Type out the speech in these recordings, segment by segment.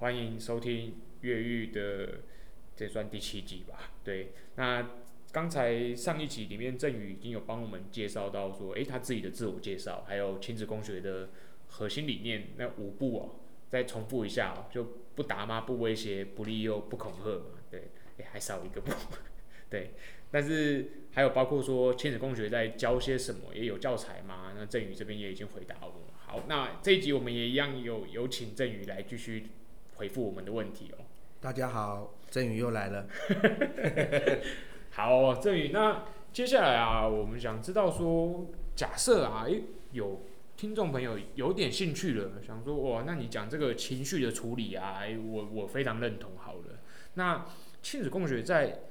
欢迎收听越狱的这算第七集吧？对，那刚才上一集里面振宇已经有帮我们介绍到说，诶，他自己的自我介绍，还有亲子共学的核心理念那五步哦，再重复一下哦，就不打骂、不威胁、不利诱、不恐吓嘛，对，诶，还少一个步，对，但是还有包括说亲子共学在教些什么，也有教材吗？那振宇这边也已经回答我。好，那这一集我们也一样有有请振宇来继续回复我们的问题哦。大家好，振宇又来了。好，振宇，那接下来啊，我们想知道说，假设啊，诶，有听众朋友有点兴趣了，想说哇，那你讲这个情绪的处理啊，我我非常认同。好了，那亲子共学在。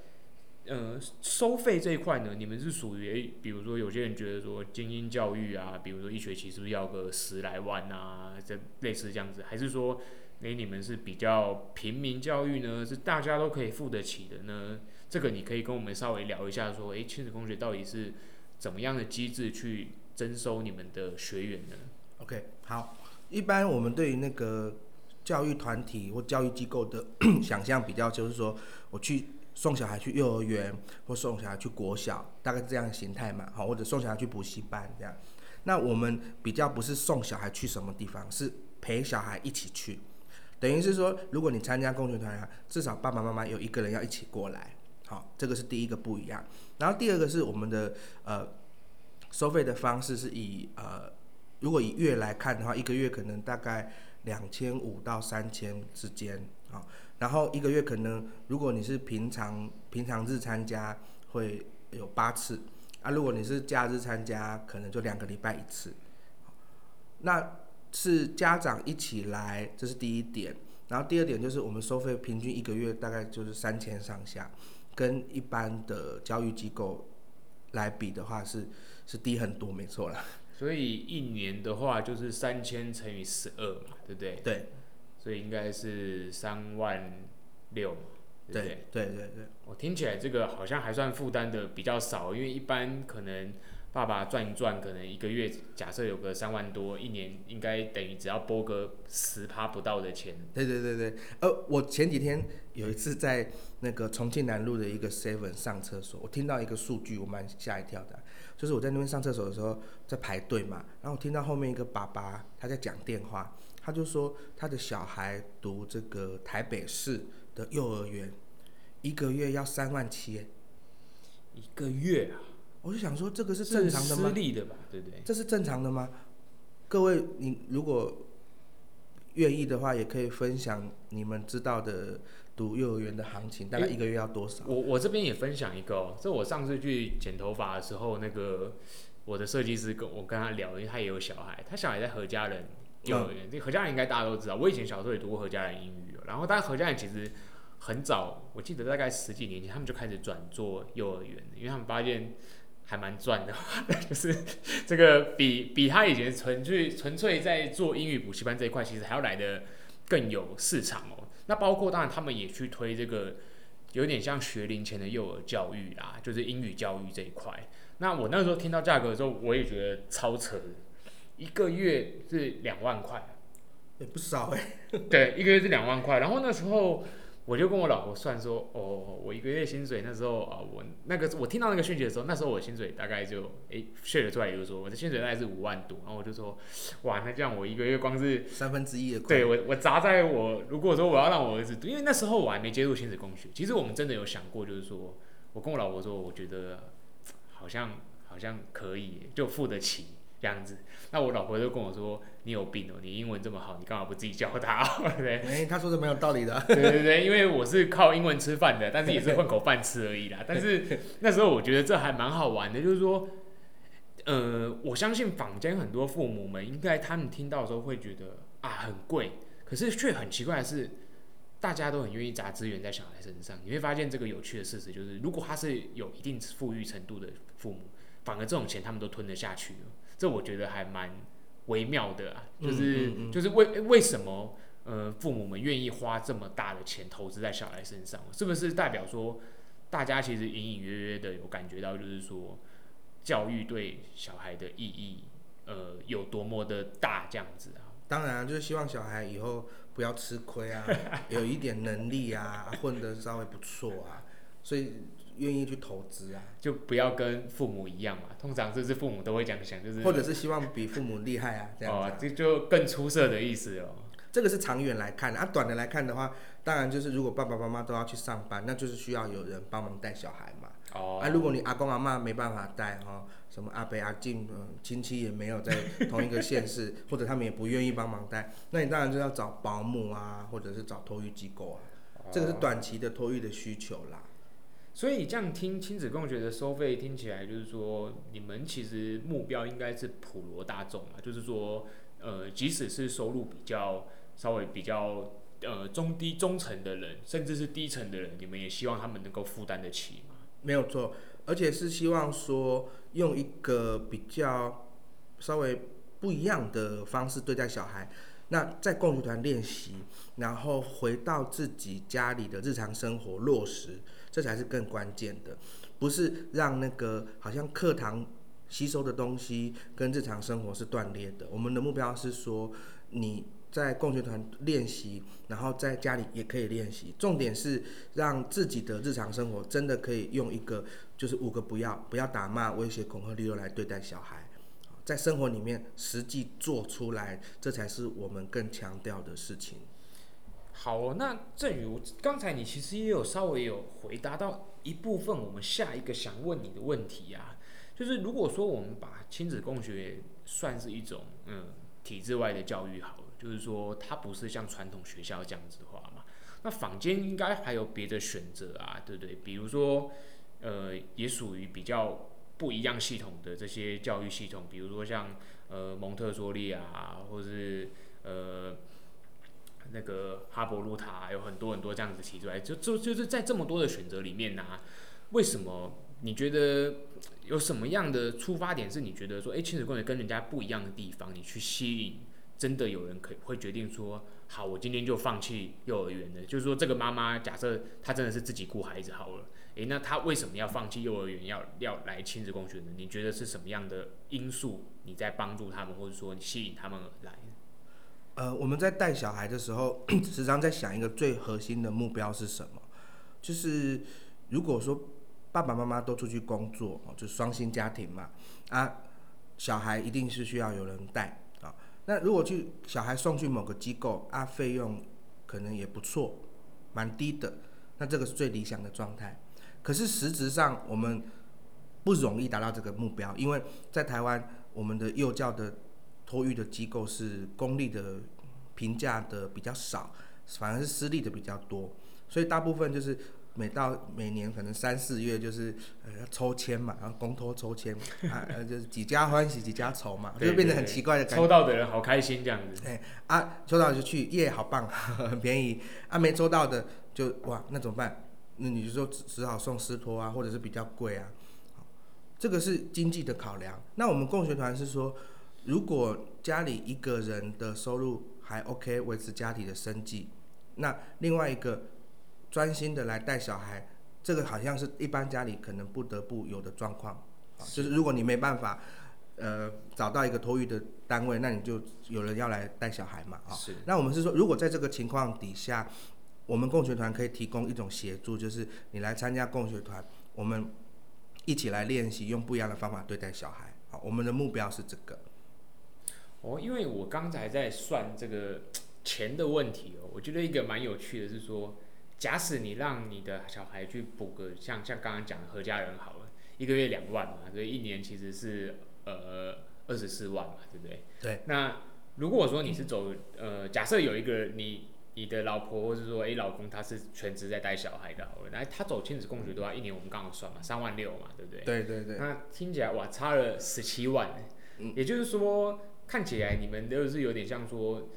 呃，收费这一块呢，你们是属于诶，比如说有些人觉得说精英教育啊，比如说一学期是不是要个十来万啊，这类似这样子，还是说，诶，你们是比较平民教育呢，是大家都可以付得起的呢？这个你可以跟我们稍微聊一下，说，诶，亲子共学到底是怎么样的机制去征收你们的学员呢？OK，好，一般我们对于那个教育团体或教育机构的 想象比较就是说，我去。送小孩去幼儿园或送小孩去国小，大概这样的形态嘛，好，或者送小孩去补习班这样。那我们比较不是送小孩去什么地方，是陪小孩一起去，等于是说，如果你参加共学团啊，至少爸爸妈妈有一个人要一起过来，好，这个是第一个不一样。然后第二个是我们的呃收费的方式是以呃，如果以月来看的话，一个月可能大概两千五到三千之间，啊。然后一个月可能，如果你是平常平常日参加，会有八次，啊，如果你是假日参加，可能就两个礼拜一次。那是家长一起来，这是第一点。然后第二点就是我们收费平均一个月大概就是三千上下，跟一般的教育机构来比的话是是低很多，没错啦。所以一年的话就是三千乘以十二嘛，对不对？对。所以应该是三万六嘛，对不对？对对对，我听起来这个好像还算负担的比较少，因为一般可能爸爸赚一赚，可能一个月假设有个三万多，一年应该等于只要拨个十趴不到的钱。对对对对，呃，我前几天有一次在那个重庆南路的一个 Seven 上厕所，我听到一个数据，我蛮吓一跳的，就是我在那边上厕所的时候在排队嘛，然后我听到后面一个爸爸他在讲电话。他就说他的小孩读这个台北市的幼儿园，一个月要三万七，一个月啊！我就想说，这个是正常的吗？私立的吧，对不对？这是正常的吗？各位，你如果愿意的话，也可以分享你们知道的读幼儿园的行情，大概一个月要多少？我我这边也分享一个哦，这我上次去剪头发的时候，那个我的设计师跟我跟他聊，因为他也有小孩，他小孩在何家人。幼儿园，这何家人应该大家都知道。我以前小时候也读过何家人英语，然后但何家人其实很早，我记得大概十几年前，他们就开始转做幼儿园，因为他们发现还蛮赚的，就是这个比比他以前纯粹纯粹在做英语补习班这一块，其实还要来的更有市场哦。那包括当然他们也去推这个有点像学龄前的幼儿教育啦，就是英语教育这一块。那我那时候听到价格的时候，我也觉得超扯。一个月是两万块，也不少哎。对，一个月是两万块。然后那时候我就跟我老婆算说，哦，我一个月薪水那时候啊，我那个我听到那个讯息的时候，那时候我薪水大概就诶算了出来，就是说我的薪水大概是五万多。然后我就说，哇，那这样我一个月光是三分之一的。对我，我砸在我如果说我要让我儿子读，因为那时候我还没接触亲子共学。其实我们真的有想过，就是说我跟我老婆说，我觉得好像好像可以，就付得起。这样子，那我老婆就跟我说：“你有病哦，你英文这么好，你干嘛不自己教他？” 对，哎，他说的蛮有道理的。对对对，因为我是靠英文吃饭的，但是也是混口饭吃而已啦。但是 那时候我觉得这还蛮好玩的，就是说，呃，我相信坊间很多父母们应该他们听到的时候会觉得啊很贵，可是却很奇怪的是，大家都很愿意砸资源在小孩身上。你会发现这个有趣的事实就是，如果他是有一定富裕程度的父母，反而这种钱他们都吞得下去了。这我觉得还蛮微妙的啊，就是、嗯嗯嗯、就是为为什么呃父母们愿意花这么大的钱投资在小孩身上，是不是代表说大家其实隐隐约约的有感觉到，就是说教育对小孩的意义呃有多么的大这样子啊？当然、啊、就是希望小孩以后不要吃亏啊，有一点能力啊，混得稍微不错啊，所以愿意去投资啊，就不要跟父母一样嘛。通常就是父母都会这样想，就是或者是希望比父母厉害啊，这样子、啊。哦，这就更出色的意思哦。这个是长远来看啊，短的来看的话，当然就是如果爸爸妈妈都要去上班，那就是需要有人帮忙带小孩嘛。哦。啊，如果你阿公阿妈没办法带哈，什么阿伯阿静，嗯，亲戚也没有在同一个县市，或者他们也不愿意帮忙带，那你当然就要找保姆啊，或者是找托育机构啊。哦。这个是短期的托育的需求啦。所以这样听亲子共学的收费听起来，就是说你们其实目标应该是普罗大众啊，就是说，呃，即使是收入比较。稍微比较呃中低中层的人，甚至是低层的人，你们也希望他们能够负担得起吗？没有错，而且是希望说用一个比较稍微不一样的方式对待小孩。那在共学团练习，然后回到自己家里的日常生活落实，这才是更关键的。不是让那个好像课堂吸收的东西跟日常生活是断裂的。我们的目标是说你。在共学团练习，然后在家里也可以练习。重点是让自己的日常生活真的可以用一个，就是五个不要：不要打骂、威胁、恐吓、利诱来对待小孩。在生活里面实际做出来，这才是我们更强调的事情。好哦，那正如刚才你其实也有稍微有回答到一部分，我们下一个想问你的问题啊，就是如果说我们把亲子共学算是一种嗯体制外的教育好了。就是说，它不是像传统学校这样子的话嘛，那坊间应该还有别的选择啊，对不对？比如说，呃，也属于比较不一样系统的这些教育系统，比如说像呃蒙特梭利啊，或是呃那个哈伯路塔，有很多很多这样子提出来，就就就是在这么多的选择里面呢、为什么你觉得有什么样的出发点是你觉得说，哎，亲子共学跟人家不一样的地方，你去吸引？真的有人可以会决定说，好，我今天就放弃幼儿园的。就是说，这个妈妈假设她真的是自己顾孩子好了，诶，那她为什么要放弃幼儿园，要要来亲子共学呢？你觉得是什么样的因素你在帮助他们，或者说你吸引他们而来？呃，我们在带小孩的时候，时常在想一个最核心的目标是什么？就是如果说爸爸妈妈都出去工作，就双薪家庭嘛，啊，小孩一定是需要有人带啊。那如果去小孩送去某个机构啊，费用可能也不错，蛮低的。那这个是最理想的状态。可是实质上我们不容易达到这个目标，因为在台湾，我们的幼教的托育的机构是公立的，评价的比较少，反而是私立的比较多。所以大部分就是。每到每年可能三四月就是呃抽签嘛，然后公托抽签 啊，呃就是几家欢喜几家愁嘛，就变得很奇怪的感觉。抽到的人好开心这样子。哎啊，抽到就去耶，好棒，很 便宜。啊，没抽到的就哇，那怎么办？那你就说只只好送私托啊，或者是比较贵啊。这个是经济的考量。那我们共学团是说，如果家里一个人的收入还 OK，维持家庭的生计，那另外一个。专心的来带小孩，这个好像是一般家里可能不得不有的状况，就是如果你没办法，呃，找到一个托育的单位，那你就有人要来带小孩嘛，啊，是。那我们是说，如果在这个情况底下，我们共学团可以提供一种协助，就是你来参加共学团，我们一起来练习用不一样的方法对待小孩，好，我们的目标是这个。哦，因为我刚才在算这个钱的问题哦，我觉得一个蛮有趣的是说。假使你让你的小孩去补个像像刚刚讲的何家人好了，一个月两万嘛，所以一年其实是呃二十四万嘛，对不对？对。那如果说你是走呃，假设有一个你你的老婆或者说诶老公他是全职在带小孩的好了，那他走亲子共学的话，一年我们刚好算嘛，三万六嘛，对不对？对对对。那听起来哇，差了十七万，嗯，也就是说看起来你们都是有点像说，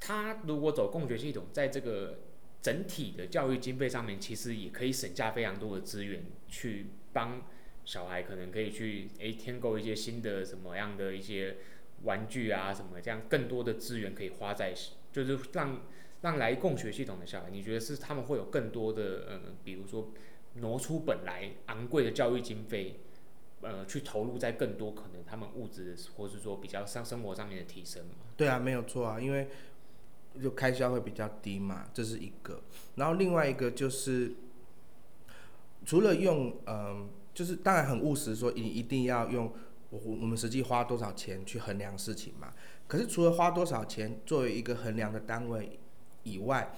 他如果走共学系统，在这个。整体的教育经费上面，其实也可以省下非常多的资源，去帮小孩可能可以去诶添购一些新的什么样的一些玩具啊什么，这样更多的资源可以花在，就是让让来共学系统的小孩，你觉得是他们会有更多的嗯，比如说挪出本来昂贵的教育经费，呃去投入在更多可能他们物质或是说比较上生活上面的提升嘛。对啊，没有错啊，因为就开销会比较低嘛，这是一个。然后另外一个就是除了用嗯、就是当然很务实，说你一定要用我我们实际花多少钱去衡量事情嘛。可是除了花多少钱作为一个衡量的单位以外，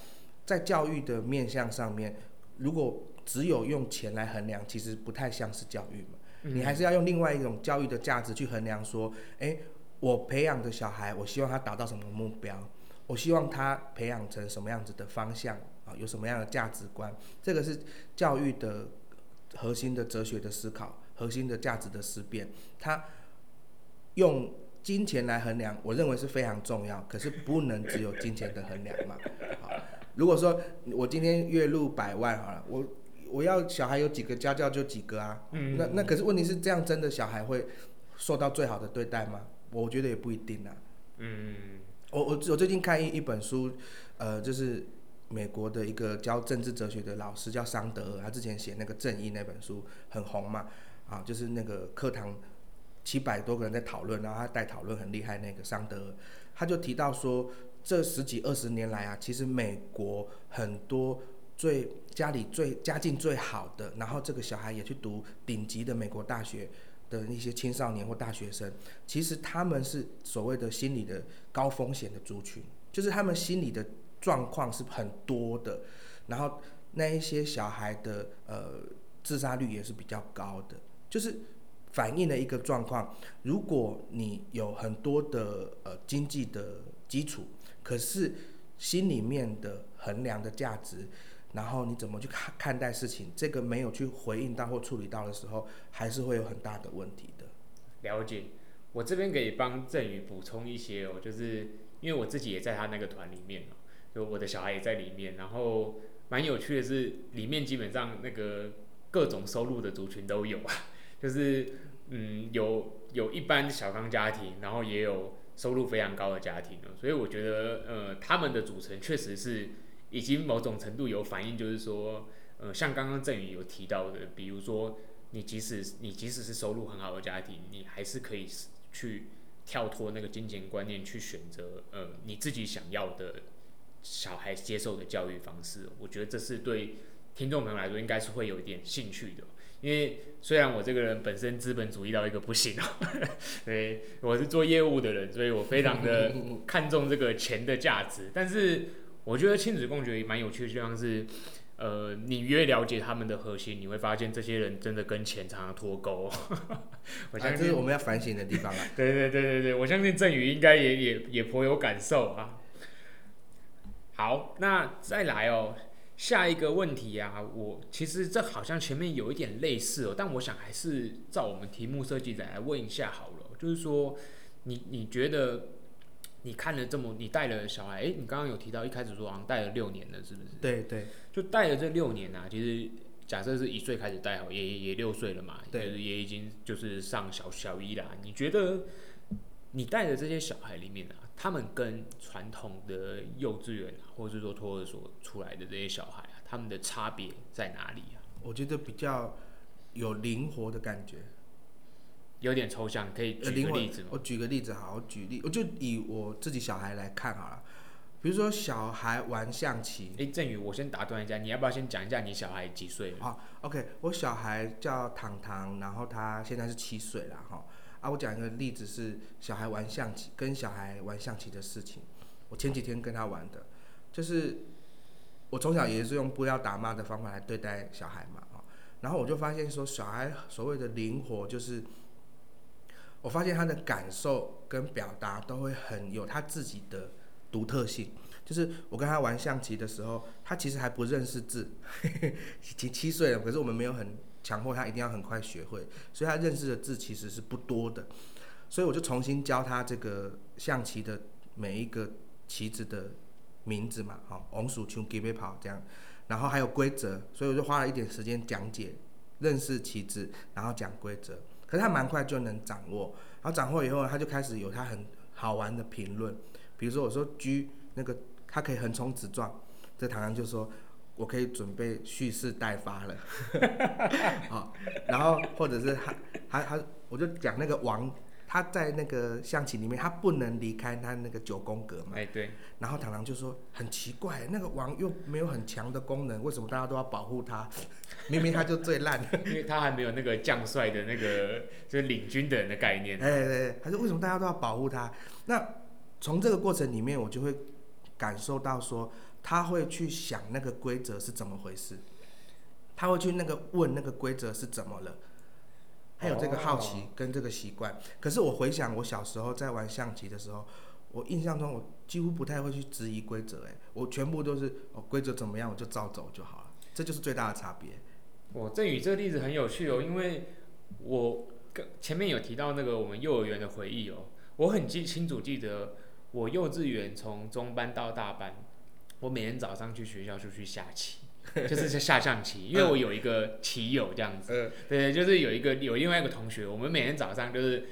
在教育的面向上面，如果只有用钱来衡量，其实不太像是教育。嗯、你还是要用另外一种教育的价值去衡量，说，诶，我培养的小孩，我希望他达到什么目标？我希望他培养成什么样子的方向啊？有什么样的价值观？这个是教育的核心的哲学的思考，核心的价值的思辨。他用金钱来衡量，我认为是非常重要。可是不能只有金钱的衡量嘛。好，如果说我今天月入百万好了，我我要小孩有几个家教就几个啊。嗯。那那可是问题是这样，真的小孩会受到最好的对待吗？我觉得也不一定啊。嗯。我我我最近看一一本书，呃，就是美国的一个教政治哲学的老师叫桑德尔，他之前写那个《正义》那本书很红嘛，啊，就是那个课堂七百多个人在讨论，然后他带讨论很厉害那个桑德尔，他就提到说，这十几二十年来啊，其实美国很多最家里最家境最好的，然后这个小孩也去读顶级的美国大学。的一些青少年或大学生，其实他们是所谓的心理的高风险的族群，就是他们心理的状况是很多的，然后那一些小孩的呃自杀率也是比较高的，就是反映了一个状况。如果你有很多的呃经济的基础，可是心里面的衡量的价值。然后你怎么去看看待事情？这个没有去回应到或处理到的时候，还是会有很大的问题的。了解，我这边可以帮振宇补充一些哦，就是因为我自己也在他那个团里面哦，就我的小孩也在里面。然后蛮有趣的是，里面基本上那个各种收入的族群都有啊，就是嗯，有有一般小康家庭，然后也有收入非常高的家庭哦。所以我觉得呃，他们的组成确实是。已经某种程度有反应，就是说，呃，像刚刚郑宇有提到的，比如说，你即使你即使是收入很好的家庭，你还是可以去跳脱那个金钱观念，去选择呃你自己想要的小孩接受的教育方式。我觉得这是对听众朋友来说应该是会有一点兴趣的，因为虽然我这个人本身资本主义到一个不行哦，对，我是做业务的人，所以我非常的看重这个钱的价值，但是。我觉得亲子共学也蛮有趣的，就像是，呃，你越了解他们的核心，你会发现这些人真的跟钱常常脱钩。我相信、啊、这是我们要反省的地方啊。对对对对对，我相信振宇应该也也也颇有感受啊。好，那再来哦，下一个问题啊，我其实这好像前面有一点类似哦，但我想还是照我们题目设计来问一下好了，就是说，你你觉得？你看了这么，你带了小孩，诶，你刚刚有提到一开始说好像带了六年了，是不是？对对，就带了这六年啊。其实假设是一岁开始带好，也也六岁了嘛，对，就是也已经就是上小小一啦。你觉得你带的这些小孩里面啊，他们跟传统的幼稚园或者是说托儿所出来的这些小孩啊，他们的差别在哪里啊？我觉得比较有灵活的感觉。有点抽象，可以举个例子吗？我举个例子好，我举例，我就以我自己小孩来看好了。比如说小孩玩象棋。哎，振宇，我先打断一下，你要不要先讲一下你小孩几岁？好，OK，我小孩叫糖糖，然后他现在是七岁了哈。啊，我讲一个例子是小孩玩象棋，跟小孩玩象棋的事情。我前几天跟他玩的，就是我从小也是用不要打骂的方法来对待小孩嘛，然后我就发现说，小孩所谓的灵活就是。我发现他的感受跟表达都会很有他自己的独特性。就是我跟他玩象棋的时候，他其实还不认识字，已经七岁了，可是我们没有很强迫他一定要很快学会，所以他认识的字其实是不多的。所以我就重新教他这个象棋的每一个棋子的名字嘛，好，红薯球、给杯跑这样，然后还有规则，所以我就花了一点时间讲解认识棋子，然后讲规则。可是他蛮快就能掌握，然后掌握以后，他就开始有他很好玩的评论。比如说我说狙那个，他可以横冲直撞，这唐唐就说我可以准备蓄势待发了。好，然后或者是他他他，我就讲那个王。他在那个象棋里面，他不能离开他那个九宫格嘛。哎，对。然后螳螂就说很奇怪，那个王又没有很强的功能，为什么大家都要保护他？明明他就最烂。因为他还没有那个将帅的那个就是领军的人的概念。哎对对，他说为什么大家都要保护他？那从这个过程里面，我就会感受到说，他会去想那个规则是怎么回事，他会去那个问那个规则是怎么了。还有这个好奇跟这个习惯，可是我回想我小时候在玩象棋的时候，我印象中我几乎不太会去质疑规则，哎，我全部都是哦规则怎么样我就照走就好了，这就是最大的差别。我振宇这个例子很有趣哦，因为我跟前面有提到那个我们幼儿园的回忆哦，我很记清楚记得我幼稚园从中班到大班，我每天早上去学校就去下棋。就是在下象棋，因为我有一个棋友这样子，对，就是有一个有另外一个同学，我们每天早上就是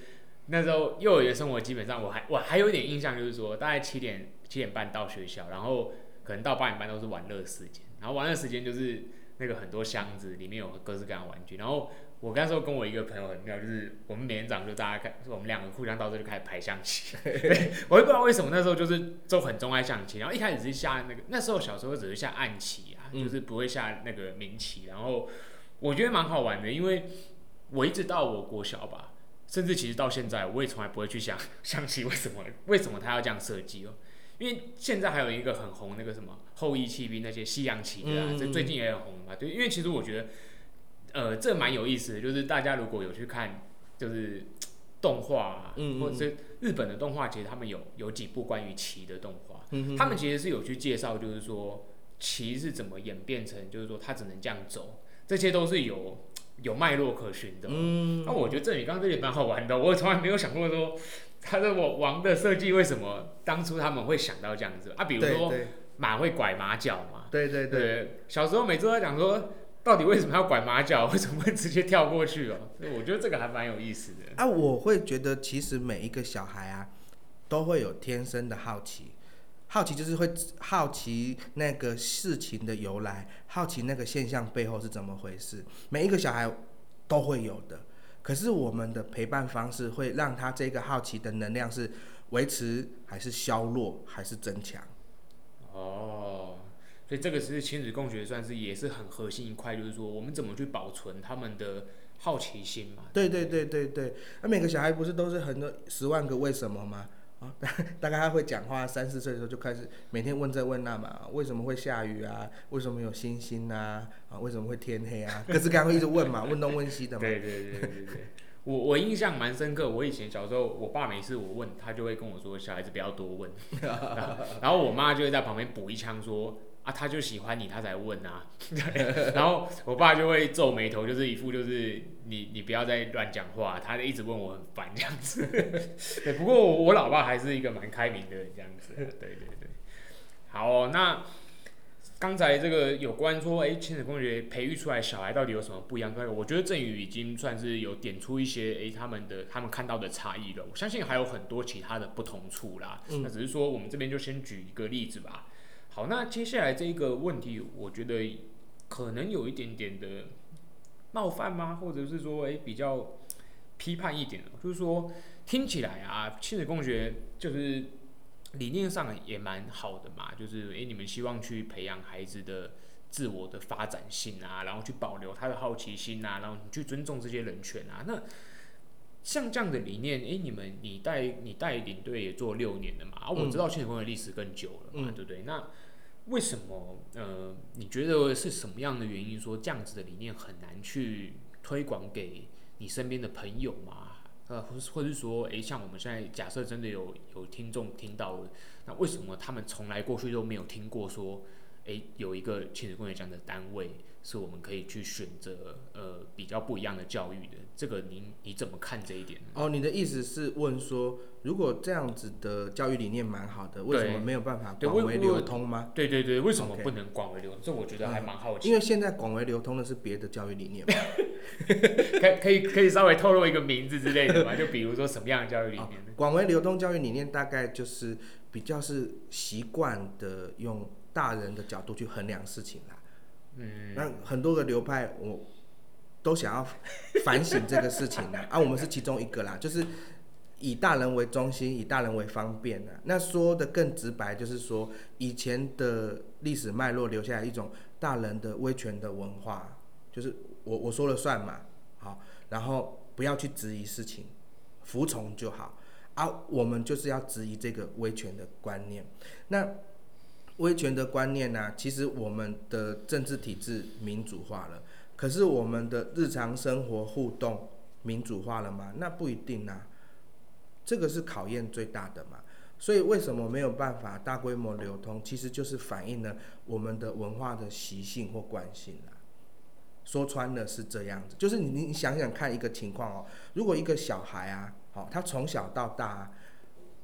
那时候幼儿园生活，基本上我还我还有一点印象，就是说大概七点七点半到学校，然后可能到八点半都是玩乐时间，然后玩乐时间就是那个很多箱子里面有各式各样的玩具，然后。我那时候跟我一个朋友很妙，就是我们每天早上就大家开，我们两个互相到这就开始排象棋。对，我也不知道为什么那时候就是都很钟爱象棋，然后一开始是下那个，那时候小时候只是下暗棋啊，就是不会下那个明棋，然后我觉得蛮好玩的，因为我一直到我国小吧，甚至其实到现在，我也从来不会去想象棋为什么 为什么他要这样设计哦，因为现在还有一个很红那个什么后羿弃兵那些西洋棋对啊，这最近也很红嘛，对，因为其实我觉得。呃，这蛮有意思的，就是大家如果有去看，就是动画啊，嗯嗯。或者是日本的动画，其实他们有有几部关于棋的动画，他们其实是有去介绍，就是说棋是怎么演变成，就是说它只能这样走，这些都是有有脉络可循的。嗯，那我觉得这里刚刚这里蛮好玩的，我从来没有想过说，他的我王的设计为什么当初他们会想到这样子啊？比如说马会拐马脚嘛，对对对，对，小时候每次都在讲说。到底为什么要拐马脚？为什么会直接跳过去哦？所以我觉得这个还蛮有意思的。啊，我会觉得其实每一个小孩啊，都会有天生的好奇，好奇就是会好奇那个事情的由来，好奇那个现象背后是怎么回事。每一个小孩都会有的，可是我们的陪伴方式会让他这个好奇的能量是维持，还是削弱，还是增强？哦。所以这个是亲子共学，算是也是很核心一块，就是说我们怎么去保存他们的好奇心嘛。对对对对对，那每个小孩不是都是很多十万个为什么吗？啊，大概他会讲话，三四岁的时候就开始每天问这问那嘛，为什么会下雨啊？为什么有星星啊？啊，为什么会天黑啊？各式各样会一直问嘛，问东问西的嘛。对对对对对，我我印象蛮深刻，我以前小时候，我爸每次我问他就会跟我说，小孩子不要多问，然后我妈就会在旁边补一枪说。啊，他就喜欢你，他才问啊。然后我爸就会皱眉头，就是一副就是你你不要再乱讲话，他就一直问我很烦这样子。对，不过我，我老爸还是一个蛮开明的人这样子。对对对。好哦，那刚才这个有关说，哎，亲子共学培育出来小孩到底有什么不一样？我觉得振宇已经算是有点出一些哎他们的他们看到的差异了。我相信还有很多其他的不同处啦。嗯。那只是说我们这边就先举一个例子吧。好，那接下来这一个问题，我觉得可能有一点点的冒犯吗？或者是说，诶、比较批判一点，就是说，听起来啊，亲子共学就是理念上也蛮好的嘛，就是诶、你们希望去培养孩子的自我的发展性啊，然后去保留他的好奇心啊，然后你去尊重这些人权啊，那。像这样的理念，诶、欸，你们你带你带领队也做六年了嘛？啊，我知道亲子共学历史更久了嘛，嗯、对不对？那为什么呃，你觉得是什么样的原因说这样子的理念很难去推广给你身边的朋友嘛？呃，或是或是说，诶、欸，像我们现在假设真的有有听众听到了，那为什么他们从来过去都没有听过说，诶、欸，有一个亲子共学奖的单位？是我们可以去选择呃比较不一样的教育的，这个您你怎么看这一点？哦，你的意思是问说，如果这样子的教育理念蛮好的，为什么没有办法广为流通吗？对对对，为什么不能广为流通.这我觉得还蛮好奇。因为现在广为流通的是别的教育理念嘛，可可以可以稍微透露一个名字之类的嘛？就比如说什么样的教育理念？广为流通教育理念大概就是比较是习惯的用大人的角度去衡量事情啦。嗯，那很多个流派我都想要反省这个事情啊，啊，我们是其中一个啦，就是以大人为中心，以大人为方便啊。那说的更直白，就是说以前的历史脉络留下来一种大人的威权的文化，就是我我说了算嘛，好，然后不要去质疑事情，服从就好。啊，我们就是要质疑这个威权的观念。那威权的观念呢、其实我们的政治体制民主化了，可是我们的日常生活互动民主化了吗？那不一定啊。这个是考验最大的嘛。所以为什么没有办法大规模流通？其实就是反映了我们的文化的习性或惯性啊。说穿了是这样子，就是你你想想看一个情况哦，如果一个小孩啊。好，他从小到大，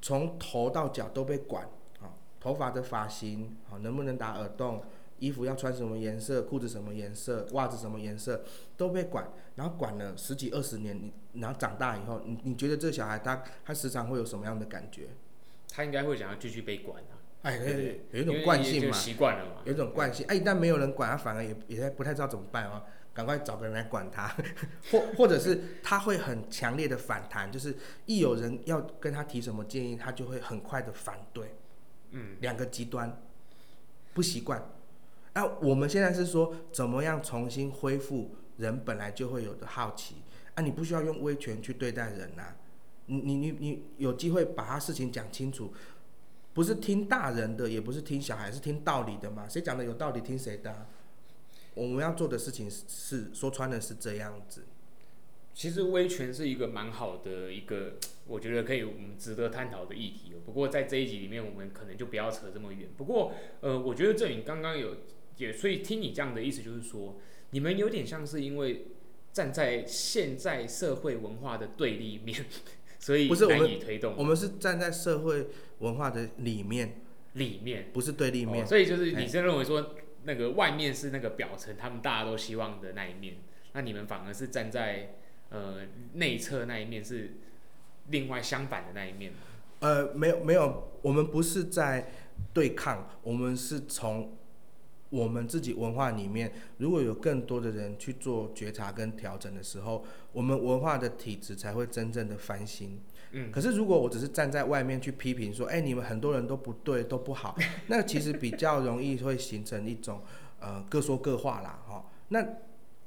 从头到脚都被管。好，头发的发型，好，能不能打耳洞，衣服要穿什么颜色，裤子什么颜色，袜子什么颜色，都被管。然后管了十几二十年，你然后长大以后，你你觉得这小孩他他时常会有什么样的感觉？他应该会想要继续被管啊。哎，对对，有一种惯性嘛，习惯了嘛，有一种惯性。哎，一旦没有人管，他反而也也不太知道怎么办哦。赶快找个人来管他，或或者是他会很强烈的反弹，就是一有人要跟他提什么建议，他就会很快的反对。嗯，两个极端，不习惯。那我们现在是说，怎么样重新恢复人本来就会有的好奇？啊，你不需要用威权去对待人呐、啊，你你你你有机会把他事情讲清楚，不是听大人的，也不是听小孩，是听道理的嘛？谁讲的有道理，听谁的、啊？我们要做的事情是说穿了是这样子。其实威权是一个蛮好的一个，我觉得可以我们值得探讨的议题。不过在这一集里面，我们可能就不要扯这么远。不过，呃，我觉得这里刚刚有也，所以听你这样的意思就是说，你们有点像是因为站在现在社会文化的对立面，所以难以推动。不是，我们，我们是站在社会文化的里面，里面不是对立面。哦，所以就是你是认为说。那个外面是那个表层，他们大家都希望的那一面，那你们反而是站在呃内侧那一面，是另外相反的那一面吗？呃，没有没有，我们不是在对抗，我们是从我们自己文化里面，如果有更多的人去做觉察跟调整的时候，我们文化的体质才会真正的翻新。嗯，可是如果我只是站在外面去批评说，哎、欸，你们很多人都不对，都不好，那其实比较容易会形成一种呃各说各话啦，哈。那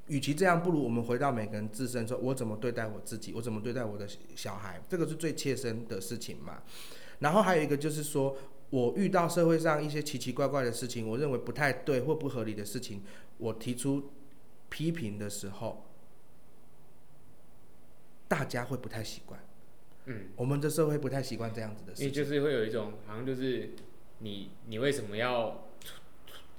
与其这样，不如我们回到每个人自身，说我怎么对待我自己，我怎么对待我的小孩，这个是最切身的事情嘛。然后还有一个就是说，我遇到社会上一些奇奇怪怪的事情，我认为不太对或不合理的事情，我提出批评的时候，大家会不太习惯。嗯，我们的社会不太习惯这样子的事情，你就是会有一种好像就是你你为什么要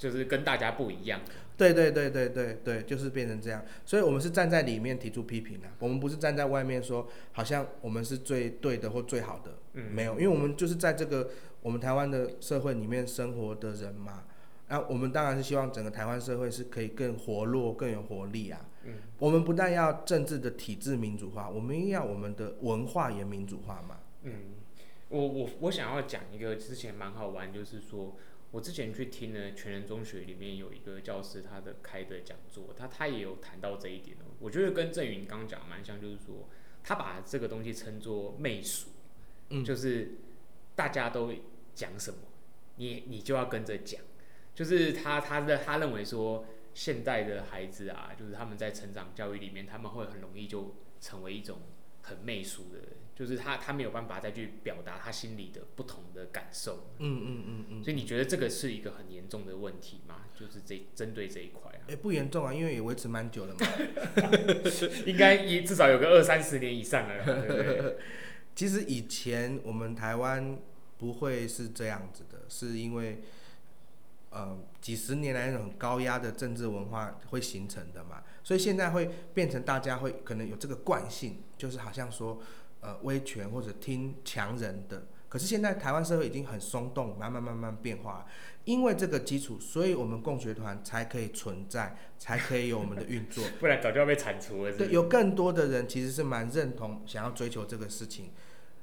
就是跟大家不一样？对对对对对对，就是变成这样。所以我们是站在里面提出批评的，我们不是站在外面说好像我们是最对的或最好的。嗯，没有，因为我们就是在这个我们台湾的社会里面生活的人嘛。那我们当然是希望整个台湾社会是可以更活络、更有活力啊。嗯，我们不但要政治的体制民主化，我们也要我们的文化也民主化嘛。嗯，我我我想要讲一个之前蛮好玩，就是说我之前去听了全人中学里面有一个教师他的开的讲座，他他也有谈到这一点哦。我觉得跟郑云刚讲蛮像，就是说他把这个东西称作媚俗，嗯，就是大家都讲什么，你你就要跟着讲。就是他他的他认为说，现代的孩子啊，就是他们在成长教育里面，他们会很容易就成为一种很媚俗的人，就是他他没有办法再去表达他心里的不同的感受。嗯嗯嗯嗯。所以你觉得这个是一个很严重的问题吗？就是这针对这一块啊？哎、欸，不严重啊，因为也维持蛮久了嘛。应该也至少有个二三十年以上了，对不对？其实以前我们台湾不会是这样子的，是因为。呃，几十年来那种高压的政治文化会形成的嘛，所以现在会变成大家会可能有这个惯性，就是好像说，呃，威权或者听强人的。可是现在台湾社会已经很松动，慢慢慢慢变化。因为这个基础，所以我们共学团才可以存在，才可以有我们的运作。不然早就要被铲除了是是？对，有更多的人其实是蛮认同，想要追求这个事情。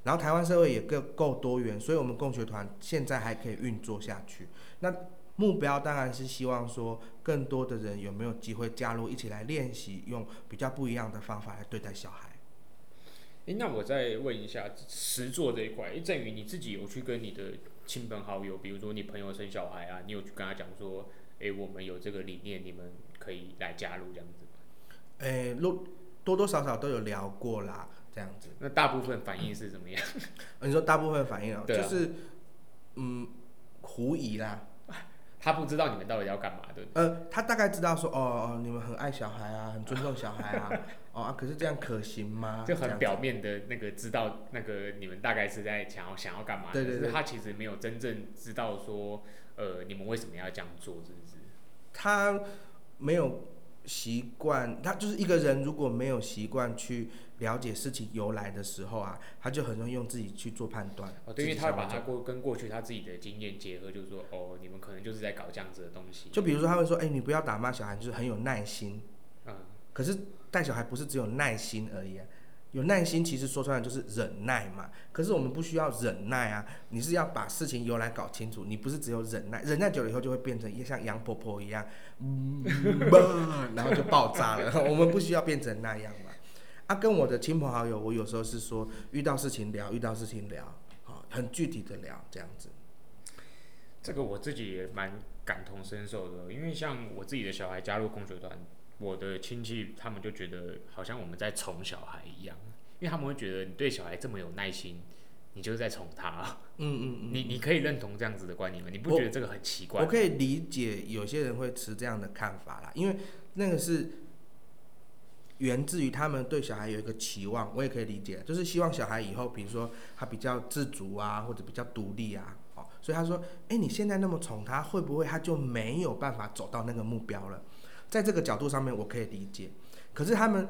然后台湾社会也够够多元，所以我们共学团现在还可以运作下去。那目标当然是希望说更多的人有没有机会加入，一起来练习，用比较不一样的方法来对待小孩。诶，那我再问一下实作这一块，诶，正宇你自己有去跟你的亲朋好友，比如说你朋友生小孩啊，你有去跟他讲说，诶，我们有这个理念，你们可以来加入这样子吗？诶，多多多少少都有聊过啦，这样子。那大部分反应是怎么样？你说大部分反应哦，就是嗯，狐疑啦。他不知道你们到底要干嘛的。呃，他大概知道说，哦哦，你们很爱小孩啊，很尊重小孩啊，哦啊，可是这样可行吗？就很表面的那个知道那个你们大概是在想要想要干嘛，对对对，可是他其实没有真正知道说，呃，你们为什么要这样做，是不是？他没有习惯，他就是一个人如果没有习惯去。了解事情由来的时候啊，他就很容易用自己去做判断。哦，对，因为他把他过跟过去他自己的经验结合，就是说，哦，你们可能就是在搞这样子的东西。就比如说，他会说，哎、欸，你不要打骂小孩，就是很有耐心。嗯。可是带小孩不是只有耐心而已啊，有耐心其实说出来就是忍耐嘛。可是我们不需要忍耐啊，你是要把事情由来搞清楚，你不是只有忍耐，忍耐久了以后就会变成一像杨婆婆一样，嗯，然后就爆炸了。我们不需要变成那样嘛。啊，跟我的亲朋好友，我有时候是说遇到事情聊，遇到事情聊，啊，很具体的聊这样子。这个我自己也蛮感同身受的，因为像我自己的小孩加入共学团，我的亲戚他们就觉得好像我们在宠小孩一样，因为他们会觉得你对小孩这么有耐心，你就是在宠他。嗯嗯嗯。你你可以认同这样子的观念吗？你不觉得这个很奇怪？我可以理解有些人会持这样的看法啦，因为那个是。源自于他们对小孩有一个期望，我也可以理解，就是希望小孩以后，比如说他比较自主啊，或者比较独立啊，哦，所以他说，诶，你现在那么宠他，会不会他就没有办法走到那个目标了？在这个角度上面，我可以理解。可是他们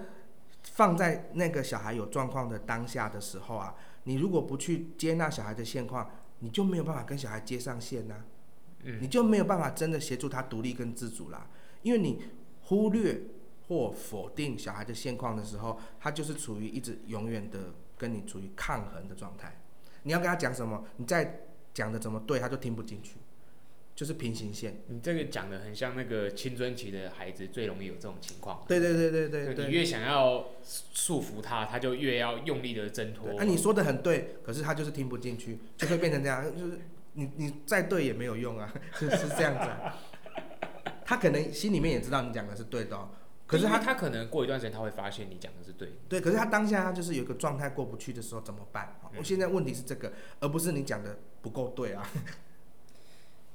放在那个小孩有状况的当下的时候啊，你如果不去接纳小孩的现况，你就没有办法跟小孩接上线呐，嗯，你就没有办法真的协助他独立跟自主啦，因为你忽略。或否定小孩的现况的时候，他就是处于一直永远的跟你处于抗衡的状态。你要跟他讲什么，你再讲的怎么对，他就听不进去，就是平行线。你这个讲的很像那个青春期的孩子最容易有这种情况。对对对对对，对，你越想要束缚他，他就越要用力的挣脱。啊，你说的很对，可是他就是听不进去，就会变成这样，就是你你再对也没有用啊，就是这样子啊。他可能心里面也知道你讲的是对的哦。可是他他可能过一段时间他会发现你讲的是对的，对，可是他当下他就是有一个状态过不去的时候怎么办？我现在问题是这个，而不是你讲的不够对啊。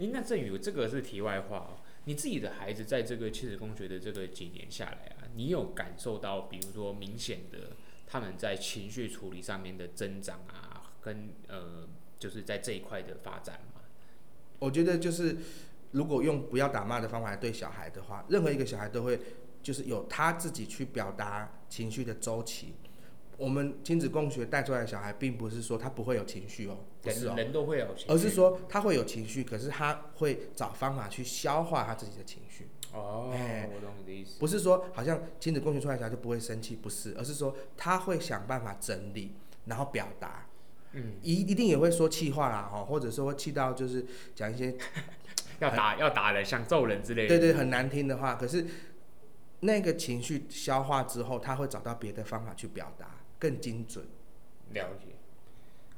诶，那正宇这个是题外话哦。你自己的孩子在这个亲子共学的这个几年下来啊，你有感受到比如说明显的他们在情绪处理上面的增长啊，跟呃就是在这一块的发展吗？我觉得就是如果用不要打骂的方法来对小孩的话，任何一个小孩都会。就是有他自己去表达情绪的周期。我们亲子共学带出来的小孩，并不是说他不会有情绪哦，不是哦，人都会有情绪，而是说他会有情绪，可是他会找方法去消化他自己的情绪。哦，哎，我懂你的意思。不是说好像亲子共学出来的小孩就不会生气，不是，而是说他会想办法整理，然后表达。嗯，一一定也会说气话啦，哦，或者说会气到就是讲一些 要打要打人，像揍人之类的，对对，很难听的话，可是。那个情绪消化之后，他会找到别的方法去表达，更精准。了解。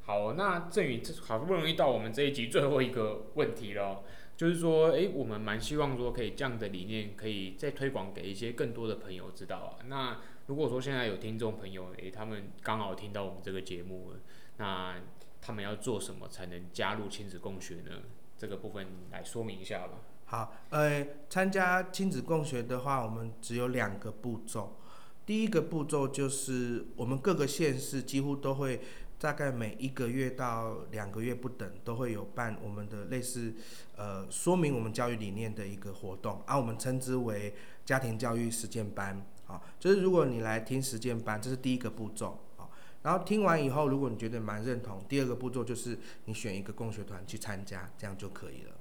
好，那正宇，好不容易到我们这一集最后一个问题了，就是说，诶，我们蛮希望说可以这样的理念，可以再推广给一些更多的朋友知道啊。那如果说现在有听众朋友，诶，他们刚好听到我们这个节目了，那他们要做什么才能加入亲子共学呢？这个部分来说明一下吧。好，呃，参加亲子共学的话，我们只有两个步骤。第一个步骤就是我们各个县市几乎都会，大概每一个月到两个月不等，都会有办我们的类似，呃，说明我们教育理念的一个活动，啊，我们称之为家庭教育实践班。好，就是如果你来听实践班，这是第一个步骤。好，然后听完以后，如果你觉得蛮认同，第二个步骤就是你选一个共学团去参加，这样就可以了。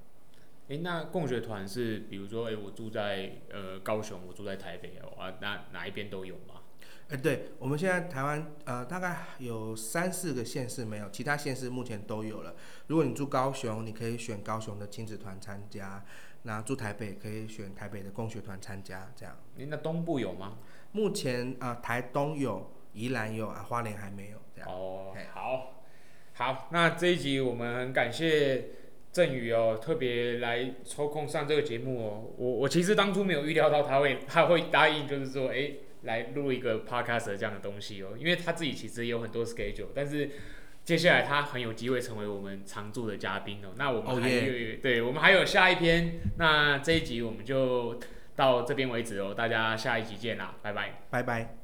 诶，那共学团是，比如说，诶，我住在呃高雄，我住在台北哦，啊，那哪一边都有吗？哎，对，我们现在台湾呃大概有三四个县市没有，其他县市目前都有了。如果你住高雄，你可以选高雄的亲子团参加；那住台北可以选台北的共学团参加。这样。您的东部有吗？目前啊、呃，台东有，宜兰有啊，花莲还没有。这样。哦，好，好，那这一集我们很感谢振宇哦，特别来抽空上这个节目哦。我我其实当初没有预料到他会他会答应，就是说，哎。来录一个 podcast 这样的东西哦，因为他自己其实也有很多 schedule，但是接下来他很有机会成为我们常驻的嘉宾哦。那我们还有，oh yeah. 对，我们还有下一篇，那这一集我们就到这边为止哦，大家下一集见啦，拜拜，拜拜。